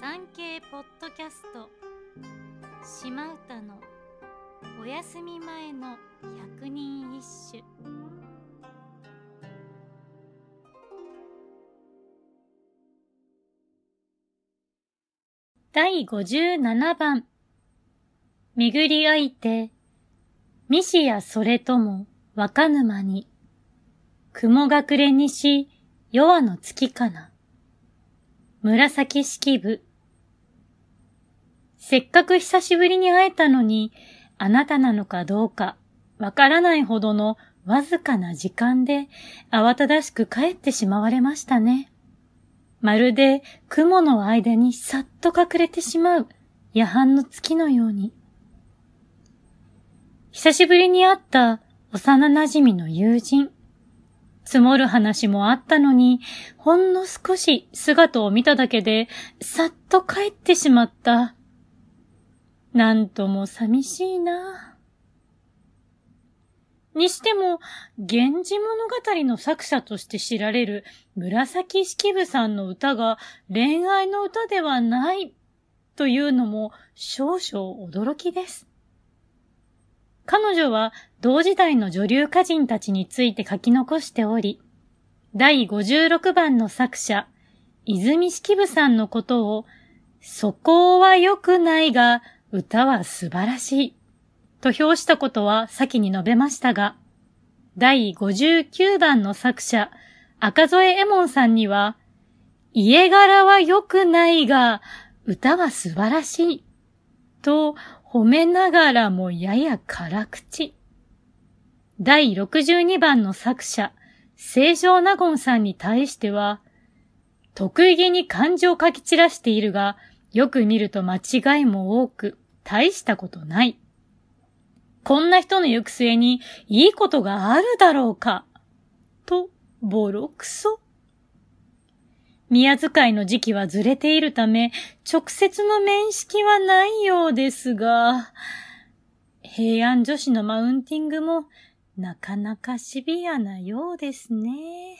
産経ポッドキャスト。島唄のお休み前の百人一首。第57番。巡り合いてミシやそれとも若沼に。雲隠れにし夜の月かな。紫式部。せっかく久しぶりに会えたのに、あなたなのかどうか、わからないほどのわずかな時間で、慌ただしく帰ってしまわれましたね。まるで雲の間にさっと隠れてしまう夜半の月のように。久しぶりに会った幼馴染みの友人。積もる話もあったのに、ほんの少し姿を見ただけで、さっと帰ってしまった。なんとも寂しいな。にしても、源氏物語の作者として知られる紫式部さんの歌が恋愛の歌ではないというのも少々驚きです。彼女は同時代の女流歌人たちについて書き残しており、第56番の作者、泉式部さんのことを、素行は良くないが、歌は素晴らしい、と評したことは先に述べましたが、第59番の作者、赤添右衛門さんには、家柄は良くないが、歌は素晴らしい、と褒めながらもやや辛口。第62番の作者、清少納言さんに対しては、得意げに漢字を書き散らしているが、よく見ると間違いも多く、大したことない。こんな人の行く末にいいことがあるだろうか。と、ボロクソ。宮遣いの時期はずれているため、直接の面識はないようですが、平安女子のマウンティングもなかなかシビアなようですね。